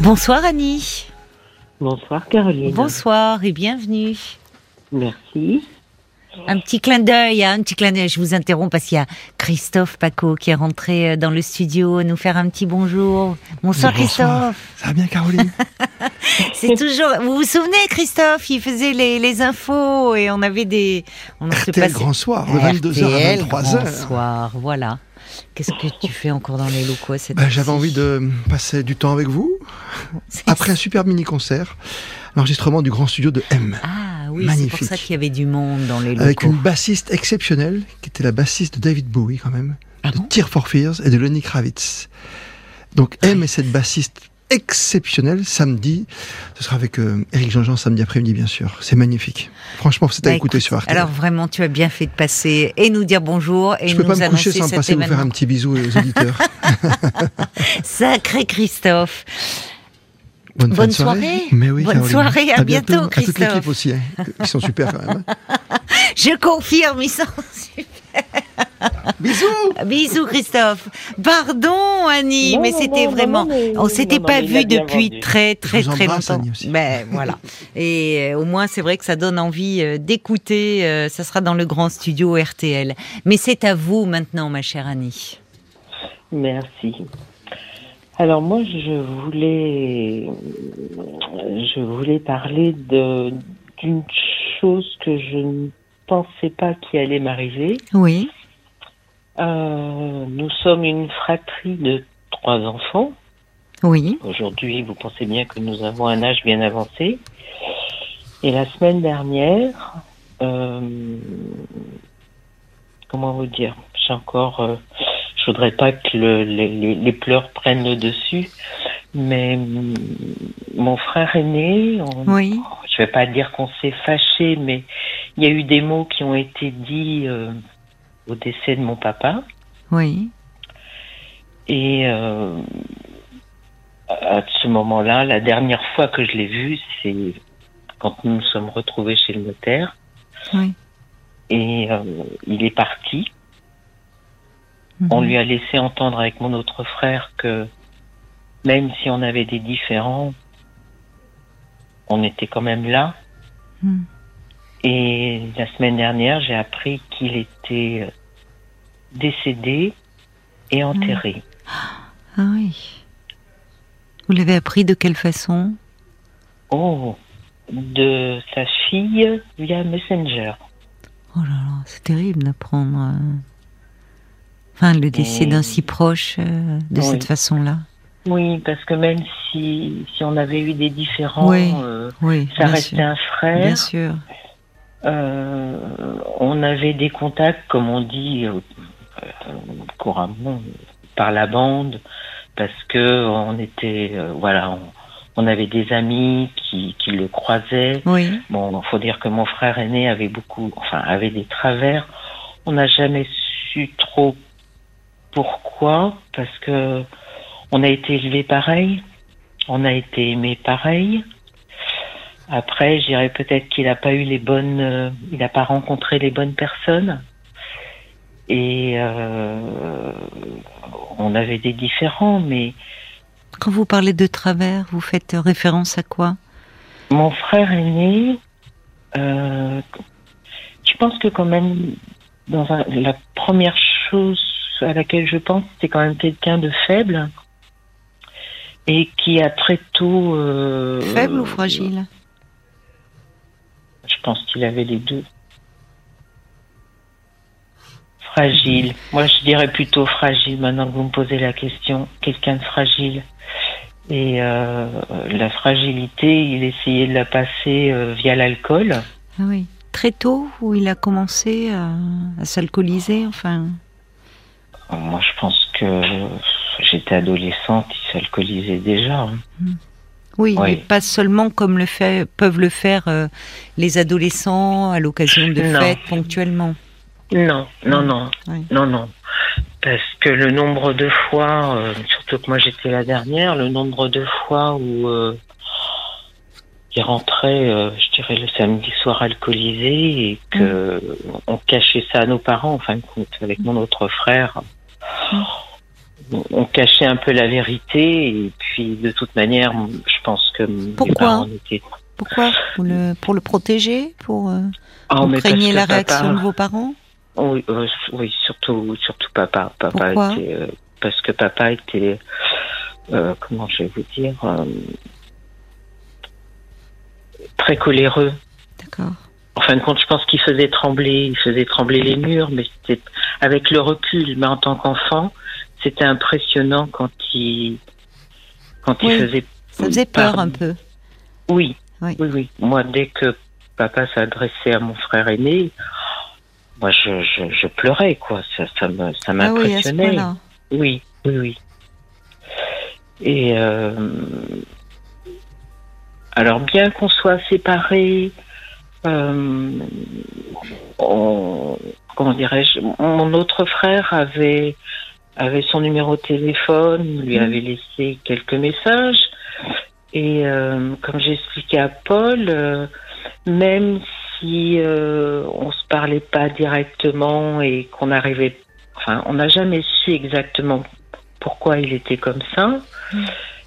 Bonsoir Annie. Bonsoir Caroline. Bonsoir et bienvenue. Merci. Un petit clin d'œil, hein, un petit clin d'œil. Je vous interromps parce qu'il y a Christophe Paco qui est rentré euh, dans le studio nous faire un petit bonjour. Bonsoir, Christophe. Ça va bien Caroline? C'est toujours. Vous vous souvenez Christophe Il faisait les, les infos et on avait des. On se Grand Soir, de 22h à 23h. Grand Soir, voilà. Qu'est-ce que tu fais encore dans les locaux cette bah, J'avais envie de passer du temps avec vous. Après un super mini-concert, l'enregistrement du grand studio de M. Ah oui, c'est pour ça qu'il y avait du monde dans les locaux. Avec une bassiste exceptionnelle, qui était la bassiste de David Bowie quand même, ah de Tear for Fears et de Lenny Kravitz. Donc M est cette bassiste exceptionnel samedi. Ce sera avec euh, Eric Jean-Jean samedi après-midi, bien sûr. C'est magnifique. Franchement, c'est à bah, écouter sur RTL. Alors vraiment, tu as bien fait de passer et nous dire bonjour et Je nous peux pas me coucher sans passer vous faire un petit bisou aux auditeurs. Sacré Christophe. Bonne, Bonne soirée. Mais oui, Bonne soirée, à, bientôt, Christophe. À toute l'équipe aussi, hein. ils sont super quand même. Je confirme, ils sont super. Bisous Bisous Christophe. Pardon Annie, mais c'était vraiment... on s'était pas vu depuis très très très longtemps. Ben voilà. Et euh, au moins c'est vrai que ça donne envie euh, d'écouter. Euh, ça sera dans le grand studio RTL. Mais c'est à vous maintenant, ma chère Annie. Merci. Alors moi, je voulais, je voulais parler de d'une chose que je ne pensais pas qui allait m'arriver. Oui. Euh, nous sommes une fratrie de trois enfants. Oui. Aujourd'hui, vous pensez bien que nous avons un âge bien avancé. Et la semaine dernière, euh, comment vous dire, j'ai encore, euh, je voudrais pas que le, les, les, pleurs prennent le dessus, mais mon frère aîné, on, oui. je vais pas dire qu'on s'est fâché, mais il y a eu des mots qui ont été dits euh, au décès de mon papa. Oui. Et euh, à ce moment-là, la dernière fois que je l'ai vu, c'est quand nous nous sommes retrouvés chez le notaire. Oui. Et euh, il est parti. Mhm. On lui a laissé entendre avec mon autre frère que même si on avait des différends, on était quand même là. Mhm. Et la semaine dernière, j'ai appris qu'il était euh, décédé et enterré. Ah oui. Vous l'avez appris de quelle façon? Oh, de sa fille via Messenger. Oh là là, c'est terrible d'apprendre. euh, Enfin, le décès Et- d'un si proche euh, de Oui. cette façon-là. Oui, parce que même si, si on avait eu des différends, Oui, euh, Oui, ça restait sûr. un frère. Bien sûr. Euh, on avait des contacts, comme on dit euh, euh, couramment, par la bande, parce que on était, euh, voilà, on, on avait des amis qui, qui le croisaient. Oui. Bon, il faut dire que mon frère aîné avait beaucoup, enfin, avait des travers. On n'a jamais su trop pourquoi, parce que on a été élevé pareil, on a été aimé pareil. Après, je dirais peut-être qu'il n'a pas eu les bonnes, euh, il n'a pas rencontré les bonnes personnes. Et euh, on avait des différends, mais Quand vous parlez de travers, vous faites référence à quoi? Mon frère aîné, euh, je pense que quand même, dans un- la première chose à laquelle je pense, c'est quand même quelqu'un de faible et qui a très tôt. euh, Faible ou fragile? Pense qu'il avait les deux. Fragile. Moi, je dirais plutôt fragile maintenant que vous me posez la question. Quelqu'un de fragile. Et euh, la fragilité, il essayait de la passer euh, via l'alcool. Ah oui. Très tôt, où il a commencé à, à s'alcooliser, enfin? Moi, je pense que j'étais adolescente, il s'alcoolisait déjà. hein. Oui, Oui. mais pas seulement comme le fait, peuvent le faire euh, les adolescents à l'occasion de Non. fêtes ponctuellement. Non, non, non, Oui. non, non. Parce que le nombre de fois, euh, surtout que moi j'étais la dernière, le nombre de fois où euh, il rentrait, euh, je dirais le samedi soir alcoolisé et que on cachait ça à nos parents, en fin de compte, avec mon autre frère. On cachait un peu la vérité et puis de toute manière, je pense que Pourquoi étaient... Pourquoi pour le, pour le protéger Pour, euh, oh, la réaction de vos parents? Oui, euh, oui, surtout, surtout papa. Papa était, euh, parce que papa était, euh, comment je vais vous dire, très coléreux. D'accord. En fin de compte, je pense qu'il faisait trembler, il faisait trembler les murs, mais c'était avec le recul. Mais en tant qu'enfant, c'était impressionnant quand il, quand il faisait. Ça faisait peur un peu. Oui, oui, oui, oui. Moi, dès que papa s'adressait à mon frère aîné, moi, je, je, je, pleurais, quoi. Ça, ça me, ça m'impressionnait. Ah oui, oui, oui, Et euh, alors, bien qu'on soit séparés, euh, comment dirais-je, mon autre frère avait avait son numéro de téléphone, lui mmh. avait laissé quelques messages. Et euh, comme j'ai expliqué à Paul, euh, même si euh, on se parlait pas directement et qu'on arrivait, enfin, on n'a jamais su exactement pourquoi il était comme ça.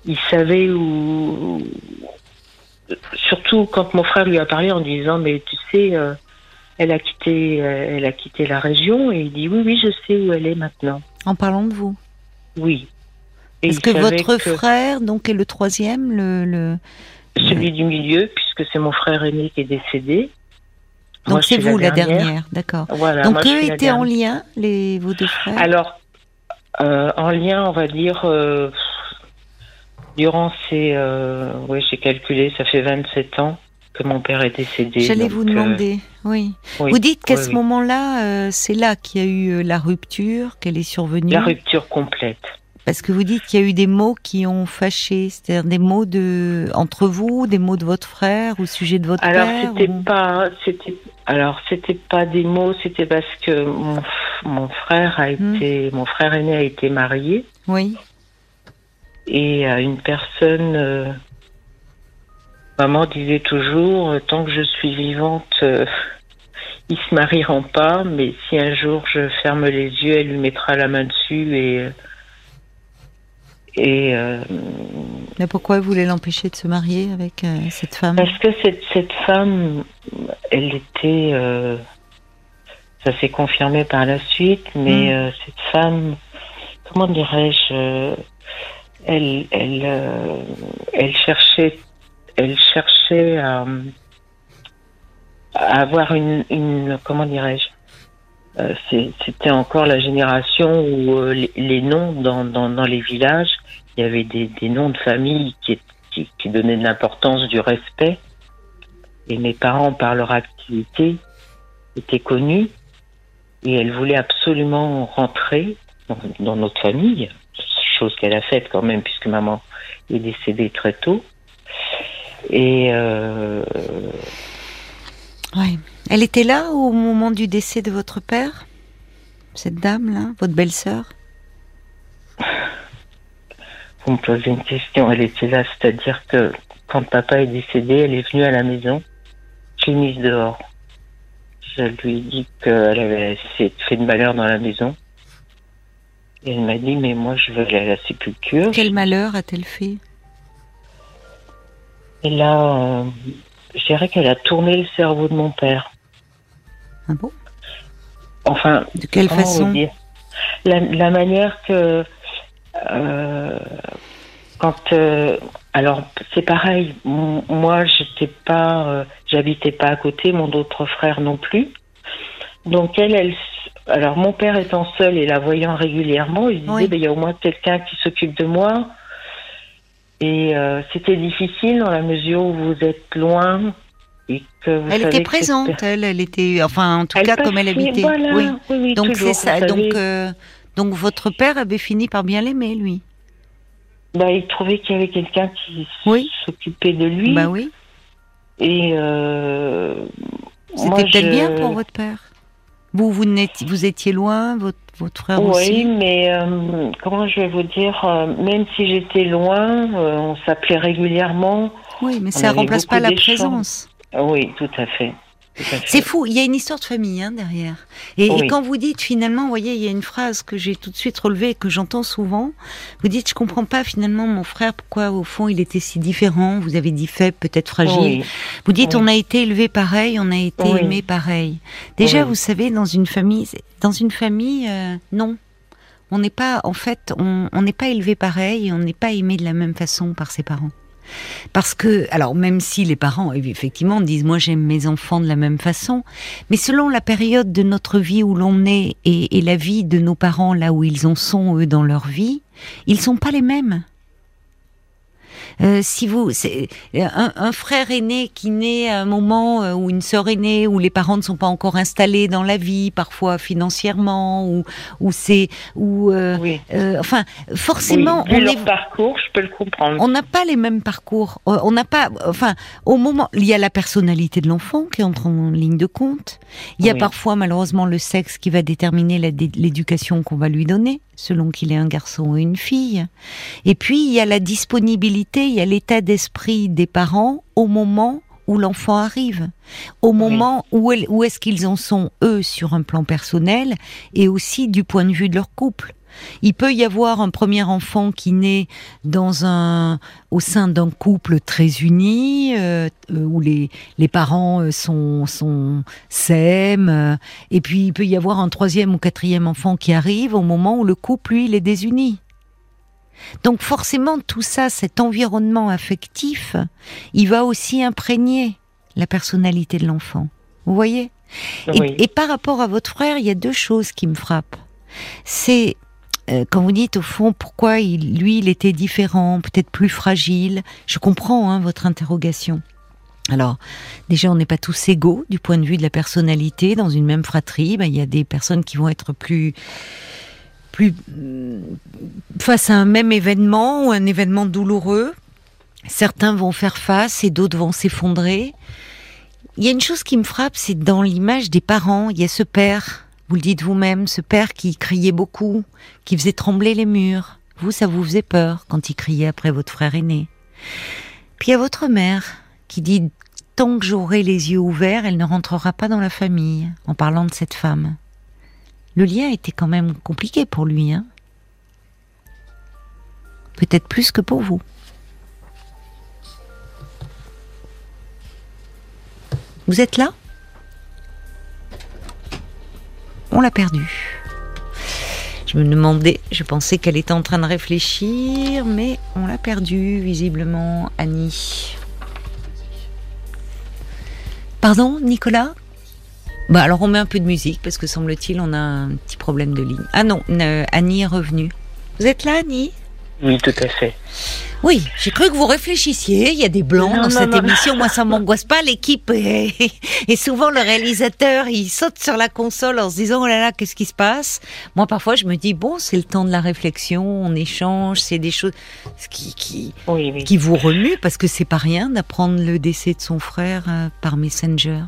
Il savait où, surtout quand mon frère lui a parlé en disant, mais tu sais, euh, elle a quitté, euh, elle a quitté la région et il dit oui, oui, je sais où elle est maintenant. En parlant de vous. Oui. Est-ce que votre frère, donc, est le troisième, le, le... celui du milieu, puisque c'est mon frère aîné qui est décédé. Donc c'est vous la dernière, d'accord. Donc eux étaient en lien, les, vos deux frères? Alors, euh, en lien, on va dire, euh, durant ces... Euh, oui, j'ai calculé, ça fait 27 ans que mon père est décédé. J'allais vous demander, oui. Vous dites qu'à ce moment-là, c'est là qu'il y a eu la rupture, qu'elle est survenue La rupture complète. Parce que vous dites qu'il y a eu des mots qui ont fâché, c'est-à-dire des mots de entre vous, des mots de votre frère au sujet de votre alors, père. Alors c'était pas, c'était, alors c'était pas des mots, c'était parce que mon, mon frère a hmm. été, mon frère aîné a été marié. Oui. Et à une personne, euh, maman disait toujours, euh, tant que je suis vivante. Euh, ils se marieront pas, mais si un jour je ferme les yeux, elle lui mettra la main dessus et et euh, Mais pourquoi vous voulez l'empêcher de se marier avec euh, cette femme? Parce que cette, cette femme, elle était. Euh, ça s'est confirmé par la suite, mais hmm. cette femme, comment dirais-je elle, elle, elle cherchait, elle cherchait à, à avoir une, une comment dirais-je euh, c'était encore la génération où euh, les, noms dans, dans, les villages, il y avait des, des noms de famille qui, qui, qui donnaient de l'importance, du respect. Et mes parents, par leur activité, étaient connus. Et elle voulait absolument rentrer dans, dans notre famille, chose qu'elle a faite quand même, puisque maman est décédée très tôt. Et euh, ouais. Elle était là au moment du décès de votre père Cette dame-là, votre belle-sœur? Vous me posez une question. Elle était là, c'est-à-dire que quand papa est décédé, elle est venue à la maison. Je l'ai mise dehors. Je lui ai dit qu'elle avait fait de malheur dans la maison. Et elle m'a dit, mais moi, je veux aller à la sépulture. Quel malheur a-t-elle fait? Et là, euh, je dirais qu'elle a tourné le cerveau de mon père. Ah bon? Enfin. De quelle façon? la, manière que. Euh, quand. Euh, alors, c'est pareil. Moi, j'étais pas. J'habitais pas à côté, mon autre frère non plus. Donc, elle, elle. Alors, mon père étant seul et la voyant régulièrement, il disait ben, il y a au moins quelqu'un qui s'occupe de moi. Et c'était difficile dans la mesure où vous êtes loin elle était présente, elle, elle était, enfin, en tout cas, comme elle habitait. oui. donc c'est ça. Donc, euh, donc votre père avait fini par bien l'aimer, lui. Bah, il trouvait qu'il y avait quelqu'un qui s'occupait de lui. Bah oui. Et euh, c'était peut-être bien pour votre père. Vous, vous, vous étiez loin, votre, votre frère aussi? Oui, mais euh, comment je vais vous dire, même si j'étais loin, on s'appelait régulièrement. Oui, mais ça ne remplace pas la présence. Oui, tout à fait. C'est fou, il y a une histoire de famille hein, derrière. Et, quand vous dites finalement, vous voyez, il y a une phrase que j'ai tout de suite relevée et que j'entends souvent. Vous dites, je comprends pas finalement mon frère, pourquoi au fond il était si différent. Vous avez dit faible, peut-être fragile. Vous dites, on a été élevé pareil, on a été aimé pareil. Déjà, vous savez, dans une famille, dans une famille, euh, non. On n'est pas, en fait, on n'est pas élevé pareil, on n'est pas aimé de la même façon par ses parents. Parce que, alors même si les parents, effectivement, disent moi j'aime mes enfants de la même façon, mais selon la période de notre vie où l'on est et, et, la vie de nos parents là où ils en sont eux dans leur vie, ils sont pas les mêmes. Euh, si vous, c'est un, un, frère aîné qui naît à un moment euh, où une sœur aînée, où les parents ne sont pas encore installés dans la vie, parfois financièrement, ou ou c'est ou euh, euh enfin forcément on leur parcours, je peux le comprendre. On n'a pas les mêmes parcours. On n'a pas, enfin au moment, il y a la personnalité de l'enfant qui entre en ligne de compte. Il y a parfois malheureusement le sexe qui va déterminer l'éducation qu'on va lui donner selon qu'il est un garçon ou une fille. Et puis, il y a la disponibilité, il y a l'état d'esprit des parents au moment où l'enfant arrive, au moment où, où est-ce qu'ils en sont, eux, sur un plan personnel, et aussi du point de vue de leur couple. Il peut y avoir un premier enfant qui naît dans un, au sein d'un couple très uni, euh, euh, où les, les parents euh, sont, sont s'aiment, et puis il peut y avoir un troisième ou quatrième enfant qui arrive au moment où le couple, lui, il est désuni. Donc forcément, tout ça, cet environnement affectif, il va aussi imprégner la personnalité de l'enfant. Vous voyez? Et, et par rapport à votre frère, il y a deux choses qui me frappent. C'est euh, quand vous dites au fond pourquoi lui il était différent, peut-être plus fragile, je comprends hein, votre interrogation. Alors, déjà, on n'est pas tous égaux du point de vue de la personnalité. Dans une même fratrie, ben, il y a des personnes qui vont être plus, plus mm, face à un même événement ou un événement douloureux. Certains vont faire face et d'autres vont s'effondrer. Il y a une chose qui me frappe, c'est dans l'image des parents, il y a ce père vous le dites vous-même, ce père qui criait beaucoup, qui faisait trembler les murs. Vous, ça vous faisait peur quand il criait après votre frère aîné. Puis il y a votre mère qui dit tant que j'aurai les yeux ouverts, elle ne rentrera pas dans la famille, en parlant de cette femme. Le lien était quand même compliqué pour lui, hein Peut-être plus que pour vous. Vous êtes là? On l'a perdue. Je me demandais, je pensais qu'elle était en train de réfléchir, mais on l'a perdue, visiblement, Annie. Pardon, Nicolas? Bah alors on met un peu de musique, parce que semble-t-il, on a un petit problème de ligne. Ah non, euh, Annie est revenue. Vous êtes là, Annie? Oui, tout à fait. Oui, j'ai cru que vous réfléchissiez. Il y a des blancs dans cette émission. Moi, ça m'angoisse pas. L'équipe et souvent le réalisateur, il saute sur la console en se disant oh là là, qu'est-ce qui se passe? Moi, parfois, je me dis bon, c'est le temps de la réflexion. On échange. C'est des choses qui qui, qui vous remuent parce que c'est pas rien d'apprendre le décès de son frère euh, par Messenger.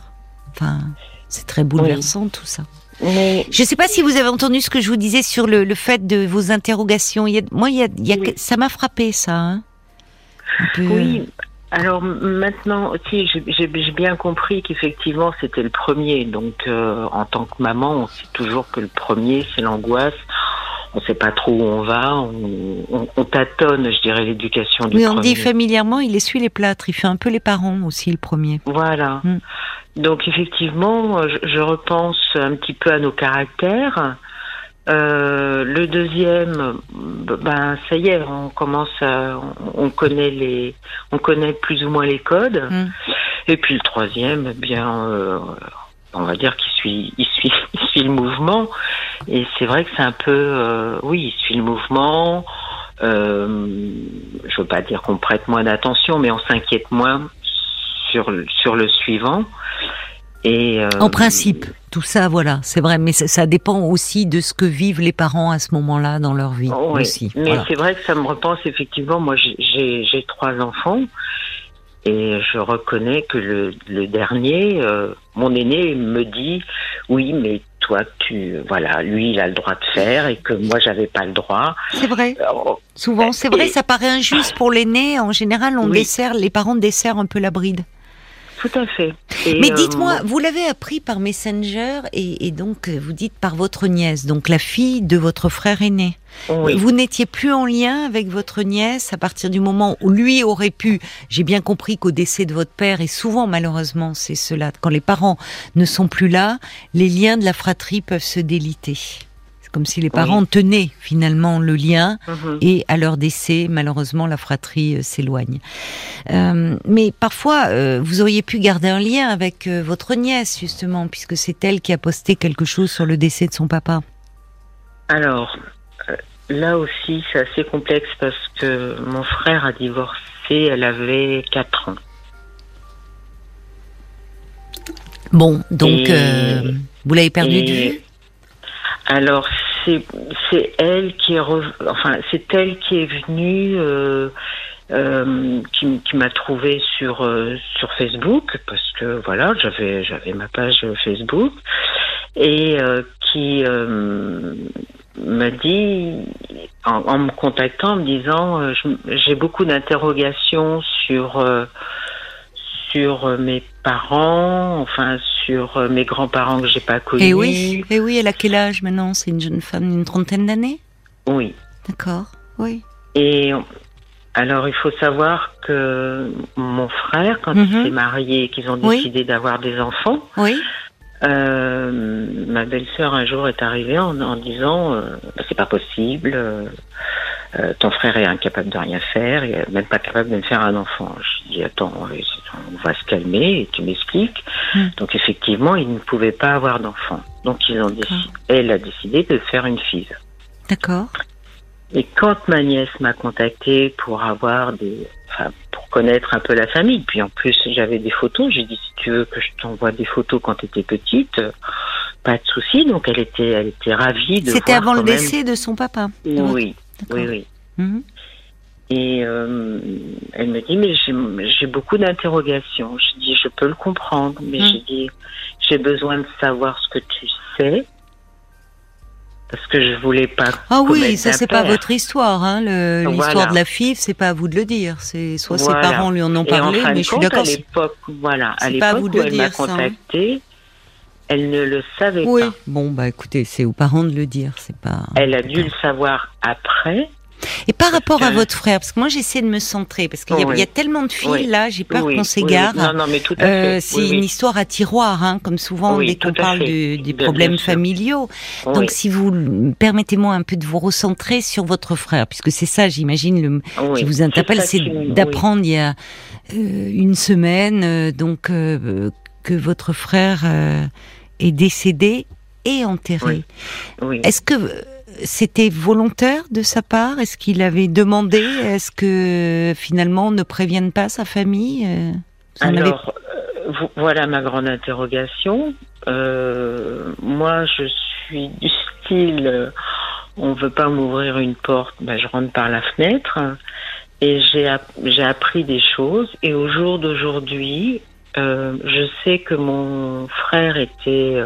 Enfin, c'est très bouleversant tout ça. Je ne sais pas si vous avez entendu ce que je vous disais sur le, le fait de vos interrogations. Il y a, moi, il y a, il y a, ça m'a frappé, ça. Hein oui. Alors maintenant, si j'ai bien compris qu'effectivement c'était le premier. Donc euh, en tant que maman, on sait toujours que le premier c'est l'angoisse. On ne sait pas trop où on va. On, on, on tâtonne, je dirais, l'éducation du oui, on dit familièrement, il essuie les plâtres. Il fait un peu les parents aussi le premier. Voilà. Mm. Donc effectivement, je, je, repense un petit peu à nos caractères. Euh, le deuxième, ben ça y est, on commence à, on connaît les, on connaît plus ou moins les codes. Mm. Et puis le troisième, eh bien, euh, on va dire qu'il suit, il suit, il suit le mouvement. Et c'est vrai que c'est un peu, euh, oui, il suit le mouvement. Euh, je veux pas dire qu'on prête moins d'attention, mais on s'inquiète moins sur, sur le suivant. Et euh, en principe, tout ça, voilà, c'est vrai, mais ça, ça, dépend aussi de ce que vivent les parents à ce moment-là dans leur vie oui, aussi. Mais c'est vrai que ça me repense effectivement. Moi, j'ai trois enfants et je reconnais que le, le dernier, euh, mon aîné, me dit oui, mais toi, tu, voilà, lui, il a le droit de faire et que moi, j'avais pas le droit. C'est vrai. Euh, Souvent, c'est vrai, ça paraît injuste pour l'aîné. En général, on oui. dessert, les parents desserrent un peu la bride. Tout à fait. Mais dites-moi, vous l'avez appris par Messenger et, donc vous dites par votre nièce, donc la fille de votre frère aîné. Vous n'étiez plus en lien avec votre nièce à partir du moment où lui aurait pu. J'ai bien compris qu'au décès de votre père, et souvent malheureusement c'est cela, quand les parents ne sont plus là, les liens de la fratrie peuvent se déliter comme si les parents tenaient finalement le lien mhm. et à leur décès, malheureusement, la fratrie euh, s'éloigne. Euh, mais parfois, euh, vous auriez pu garder un lien avec votre nièce, justement, puisque c'est elle qui a posté quelque chose sur le décès de son papa. Alors, là aussi, c'est assez complexe parce que mon frère a divorcé, elle avait 4 ans. Bon, donc, vous l'avez perdu de vue? Alors c'est c'est elle qui est enfin c'est elle qui est venue euh, euh, qui, m'a trouvé sur euh, sur Facebook parce que voilà j'avais j'avais ma page Facebook et qui m'a dit en, en, me contactant en me disant j'ai beaucoup d'interrogations sur sur mes parents, enfin sur euh, mes grands-parents que j'ai pas connus. Et oui, et oui, elle a quel âge maintenant? C'est une jeune femme d'une trentaine d'années? Oui. D'accord, oui. Et alors, il faut savoir que mon frère, quand il mhm. s'est marié et qu'ils ont décidé d'avoir des enfants, oui. Euh, ma belle-sœur un jour est arrivée en, en disant euh, bah, c'est pas possible, euh, euh, ton frère est incapable de rien faire, même pas capable de me faire un enfant. Je dis attends, on va se calmer et tu m'expliques. Hmm. Donc effectivement, il ne pouvait pas avoir d'enfant. Donc ils ont décidé, elle a décidé de faire une fille. D'accord. Et quand ma nièce m'a contacté pour avoir des, enfin, pour connaître un peu la famille, puis en plus j'avais des photos, j'ai dit si tu veux que je t'envoie des photos quand tu étais petite, pas de souci. Donc elle était, elle était ravie de. C'était avant le décès de son papa. Oui, oui, oui. Mhm. Et euh, elle me dit, mais j'ai beaucoup d'interrogations. Je dis, je peux le comprendre, mais mhm. j'ai dit, j'ai besoin de savoir ce que tu sais. Parce que je voulais pas. Ah oui, ça c'est pas votre histoire, hein, l'histoire de la FIF, c'est pas à vous de le dire. C'est soit ses parents lui en ont parlé, mais je suis d'accord. À l'époque, voilà, à l'époque où elle m'a hein. Elle ne le savait oui. pas. Bon bah écoutez, c'est aux parents de le dire, c'est pas. Elle a dû le savoir après. Et par rapport à votre frère, parce que moi j'essaie de me centrer, parce qu'il y, a tellement de filles là, j'ai peur qu'on s'égare. Non, non, mais tout à euh, c'est une histoire à tiroir, hein, comme souvent dès qu'on parle des problèmes familiaux. Donc si vous permettez-moi un peu de vous recentrer sur votre frère, puisque c'est ça, j'imagine, le qui vous interpelle, c'est d'apprendre il y a euh, une semaine, euh, donc que votre frère est décédé et enterré. Est-ce que c'était volontaire de sa part? Est-ce qu'il avait demandé? Est-ce que finalement on ne prévienne pas sa famille euh, Alors, euh, voilà ma grande interrogation. Euh, moi, je suis du style, on veut pas m'ouvrir une porte, ben, je rentre par la fenêtre. Et j'ai appris des choses. Et au jour d'aujourd'hui, je sais que mon frère était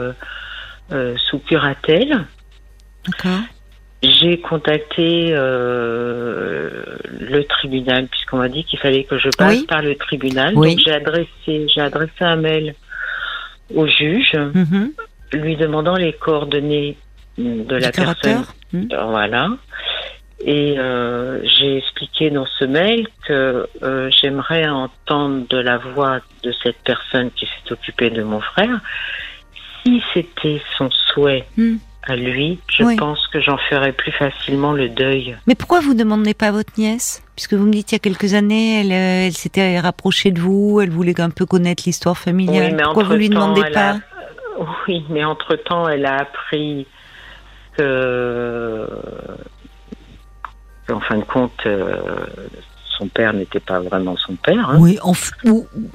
sous curatelle. D'accord. J'ai contacté euh, le tribunal puisqu'on m'a dit qu'il fallait que je passe par le tribunal. Donc j'ai adressé j'ai adressé un mail au juge mhm. lui demandant les coordonnées de la personne. Mhm. Voilà. Et euh, j'ai expliqué dans ce mail que euh, j'aimerais entendre de la voix de cette personne qui s'est occupée de mon frère si c'était son souhait. Mhm à lui, je pense que j'en ferais plus facilement le deuil. Mais pourquoi vous ne demandez pas à votre nièce? Puisque vous me dites il y a quelques années, elle, euh, elle s'était rapprochée de vous, elle voulait un peu connaître l'histoire familiale. pourquoi vous lui demandez pas? Oui, mais entre-temps, elle a appris que, en fin de compte, euh, son père n'était pas vraiment son père. Hein. Oui,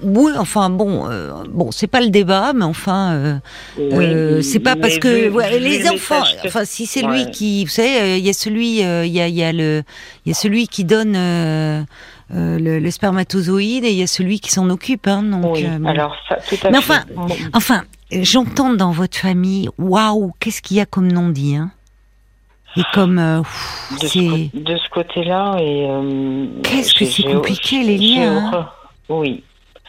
oui, enfin bon, euh, bon, c'est pas le débat, mais enfin, euh, euh c'est pas parce que les enfants, enfin, si c'est lui qui, vous savez, il y a celui, il y a, y a le, il y a celui qui donne. le, spermatozoïde et il y a celui qui s'en occupe. Hein, donc, oui, alors ça, tout à Mais enfin, enfin, j'entends dans votre famille, waouh, qu'est-ce qu'il y a comme non dit, hein et comme euh, de, ce, de, ce, côté-là et euh, qu'est-ce que c'est compliqué les liens. Hein. oui.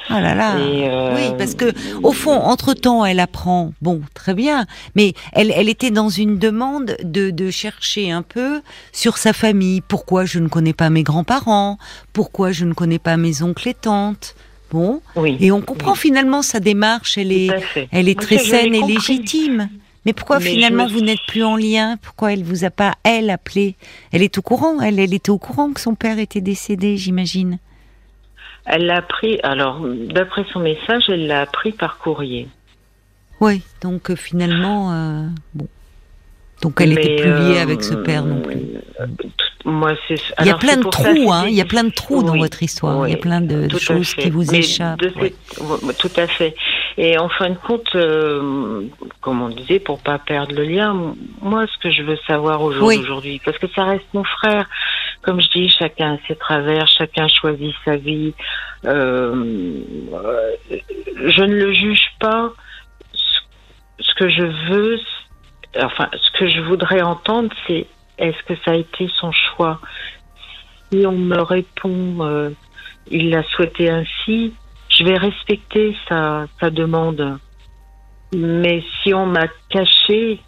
Ah là là. euh, Oui, parce que au fond, entre temps, elle apprend. Bon, très bien, mais elle, elle était dans une demande de, de chercher un peu sur sa famille. Pourquoi je ne connais pas mes grands-parents? Pourquoi je ne connais pas mes oncles et tantes? Bon, Oui. et on comprend finalement sa démarche. Elle est, elle est très saine et compris. légitime. Mais pourquoi Mais finalement me vous n'êtes plus en lien? Pourquoi elle vous a pas elle appelé? Elle est au courant. Elle, elle était au courant que son père était décédé, j'imagine. Elle l'a appris, alors, d'après son message, elle l'a appris par courrier. Oui, donc euh, finalement, euh, bon. Donc elle n'était plus liée euh, avec ce père non plus. tout- Moi, c'est. Il y a alors, plein de trous, hein. Il y a plein de trous dans votre histoire. Il y a plein de, choses qui vous Mais échappent. de ouais, Tout à fait. Et en fin de compte, euh, comme on disait, pour pas perdre le lien, moi, ce que je veux savoir au jour Oui. d'aujourd'hui, parce que ça reste mon frère. Comme je dis, chacun a ses travers, chacun choisit sa vie. Euh, je ne le juge pas. Ce- que je veux, enfin, ce que je voudrais entendre, c'est est-ce que ça a été son choix? Si on me répond, euh, il l'a souhaité ainsi, je vais respecter sa, sa demande. Mais si on m'a caché,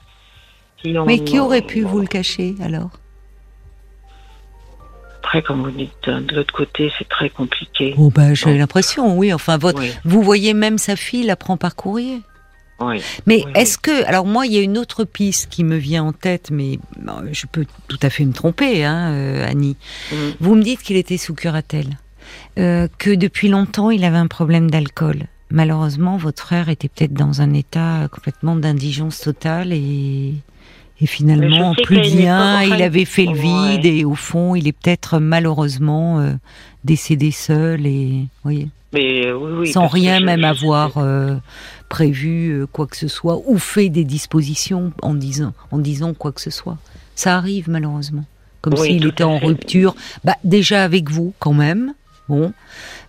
si on Mais qui aurait pu vous le cacher alors? Après, comme vous dites, de l'autre côté, c'est très compliqué. Oh bah j'ai l'impression, oui. Enfin, votre, Oui, vous voyez même sa fille la prend par courrier. oui. Mais Oui, est-ce que, alors moi, il y a une autre piste qui me vient en tête, mais je peux tout à fait me tromper, hein, euh, Annie. Mhm. Vous me dites qu'il était sous curatelle, euh, que depuis longtemps il avait un problème d'alcool. Malheureusement, votre frère était peut-être dans un état complètement d'indigence totale et, et finalement plus bien. époque, enfin, il avait fait le ouais. vide et au fond, il est peut-être malheureusement euh, décédé seul et, vous voyez Mais euh, oui, oui. sans rien même je avoir euh, prévu euh, quoi que ce soit ou fait des dispositions en disant en disant quoi que ce soit. Ça arrive malheureusement. Comme Oui, s'il était en fait. rupture, bah, déjà avec vous quand même, bon,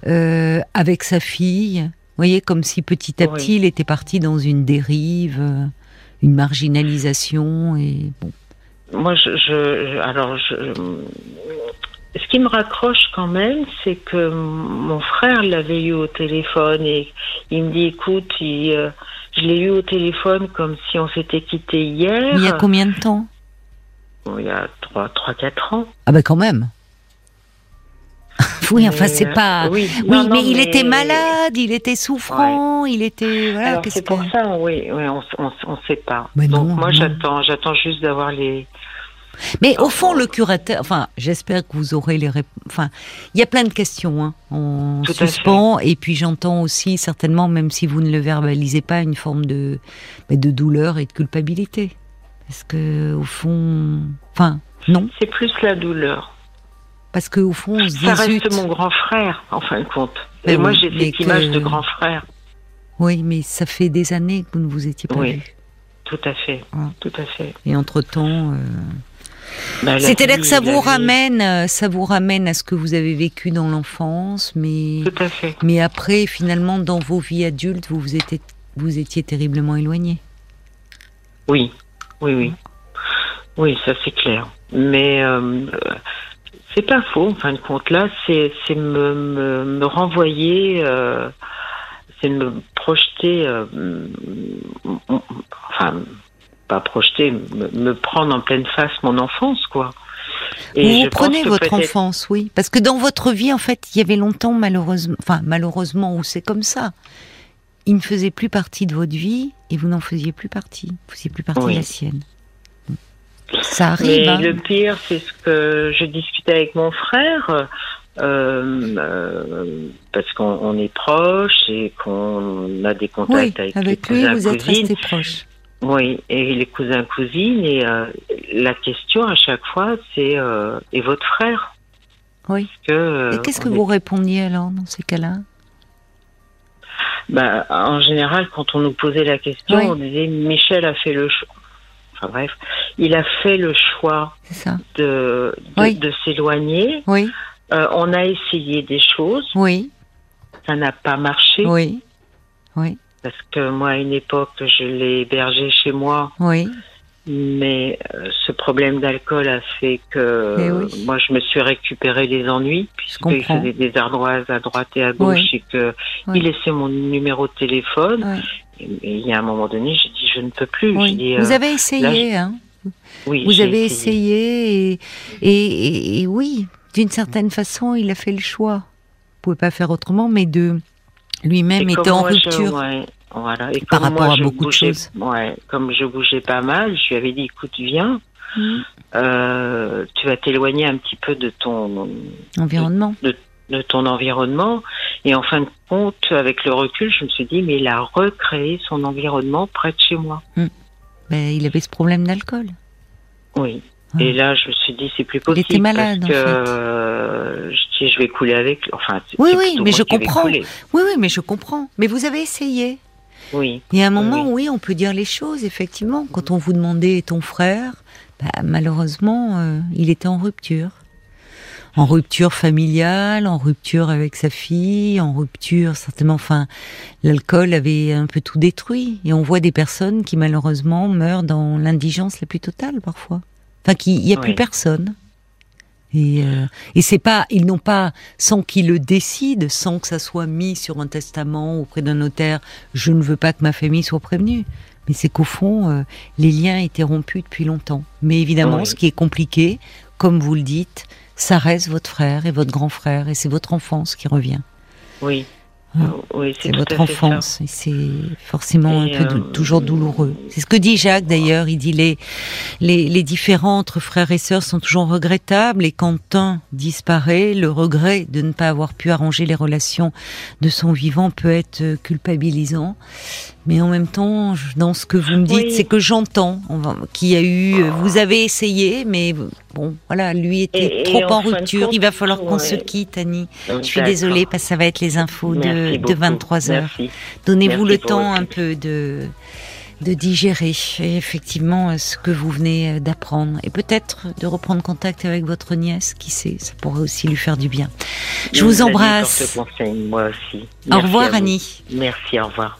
euh, avec sa fille. Vous voyez, comme si petit à Oui. petit il était parti dans une dérive, euh, une marginalisation et bon. Moi, je, alors, je, ce qui me raccroche quand même, c'est que mon frère l'avait eu au téléphone et il me dit, écoute, il, euh, je l'ai eu au téléphone comme si on s'était quitté hier. Il y a combien de temps? Il y a 3, 3 4 ans. Ah ben quand même. oui, enfin Mais, c'est euh, pas. Oui, Oui, non, non, mais il était malade, il était souffrant, il était voilà. C'est pour que- ça, oui, oui on, on sait pas. Mais Donc non, moi j'attends, j'attends juste d'avoir les. Mais au fond, le curateur, enfin, j'espère que vous aurez les réponses. Enfin, il y a plein de questions hein, en Tout suspens, et puis j'entends aussi certainement, même si vous ne le verbalisez pas, une forme de de douleur et de culpabilité, parce que au fond, enfin, non, C'est plus la douleur. Parce que au fond, on se dit Ça reste zut. mon grand frère, en fin de compte. Mais Et moi j'ai cette que- image de grand frère. Oui, mais ça fait des années que vous ne vous étiez pas Oui. vus. Tout à fait, Ouais. tout à fait. Et entre temps. Bah, C'est-à-dire que ça vous ramène, euh, ça vous ramène à ce que vous avez vécu dans l'enfance, mais Tout à fait. mais après finalement dans vos vies adultes, vous vous étiez vous étiez terriblement éloignés. Oui, oui, oui. Oui, ça c'est clair. Mais euh, c'est pas faux, en fin de compte. Là, c'est me, me, me renvoyer, euh, c'est me projeter, euh, enfin, pas projeter, me, me prendre en pleine face mon enfance, quoi. je vous prenez votre enfance, oui, parce que dans votre vie en fait, il y avait longtemps malheureusement, enfin malheureusement ou c'est comme ça. Il ne faisait plus partie de votre vie et vous n'en faisiez plus partie. Vous faisiez plus partie Oui. de la sienne. Ça arrive. Mais hein. le pire, c'est ce que je discutais avec mon frère, euh, euh, parce qu'on on est proches et qu'on a des Oui, contacts avec, avec les lui, cousins vous êtes cousines. restés proches. Oui, et les cousins cousines. Et euh, la question à chaque fois, c'est et votre frère? Oui. Que, Et qu'est-ce que est- vous répondiez alors dans ces cas-là? Bah, En général, quand on nous posait la question, Oui. on disait Michel a fait le choix. Enfin bref, il a fait le choix ça de, de, Oui. de s'éloigner. Oui, Euh, on a essayé des choses, oui, ça n'a pas marché. oui, oui, Parce que moi, à une époque, je l'ai hébergé chez moi. oui. Mais euh, ce problème d'alcool a fait que eh moi je me suis récupéré les ennuis puisqu'il faisait des ardoises à droite et à gauche et que il laissait mon numéro de téléphone. Et, il y a un moment donné, j'ai dit je ne peux plus. Vous avez essayé, hein. Oui, Vous avez essayé, et, et, oui, d'une certaine façon, il a fait le choix. Vous pouvez pas faire autrement, mais de lui-même était en rupture. Voilà. Et par rapport à beaucoup de choses. Ouais, comme je bougeais pas mal, je lui avais dit écoute, viens. Mmh. Euh, tu vas t'éloigner un petit peu de ton environnement. De, ton environnement. Et en fin de compte, avec le recul, je me suis dit, mais il a recréé son environnement près de chez moi. Mmh. Mais il avait ce problème d'alcool. Oui. Et là, je me suis dit, c'est plus possible. Il était malade, parce que je dis, je vais couler avec. Enfin, oui, oui, mais je comprends. Oui, oui, mais je comprends. Mais vous avez essayé. Oui. Il y a un moment, oui. on peut dire les choses, effectivement. Quand on vous demandait ton frère, bah, malheureusement, euh, il était en rupture. En rupture familiale, en rupture avec sa fille, en rupture certainement. Enfin, l'alcool avait un peu tout détruit. Et on voit des personnes qui malheureusement meurent dans l'indigence la plus totale parfois. Enfin, qu'il n'y a plus personne. Et, euh, et c'est pas, ils n'ont pas, sans qu'ils le décident, sans que ça soit mis sur un testament auprès d'un notaire, je ne veux pas que ma famille soit prévenue. Mais c'est qu'au fond, euh, les liens étaient rompus depuis longtemps. Mais évidemment, ce qui est compliqué, comme vous le dites, ça reste votre frère et votre grand frère, et c'est votre enfance qui revient. Oui. C'est votre enfance et c'est forcément un peu euh, toujours douloureux. C'est ce que dit Jacques d'ailleurs. Il dit les, les, les différends entre frères et sœurs sont toujours regrettables et quand un disparaît, le regret de ne pas avoir pu arranger les relations de son vivant peut être culpabilisant. Mais en même temps, dans ce que vous me dites, c'est que j'entends qu'il y a eu. Vous avez essayé, mais bon, voilà, lui était trop en, rupture. Il va falloir qu'on se quitte, Annie. Je suis désolée parce que ça va être les infos de, de 23 heures. Donnez-vous le temps un peu de de digérer effectivement ce que vous venez d'apprendre et peut-être de reprendre contact avec votre nièce, qui sait, ça pourrait aussi lui faire du bien. Je vous embrasse. moi aussi. au revoir Annie. Merci, au revoir.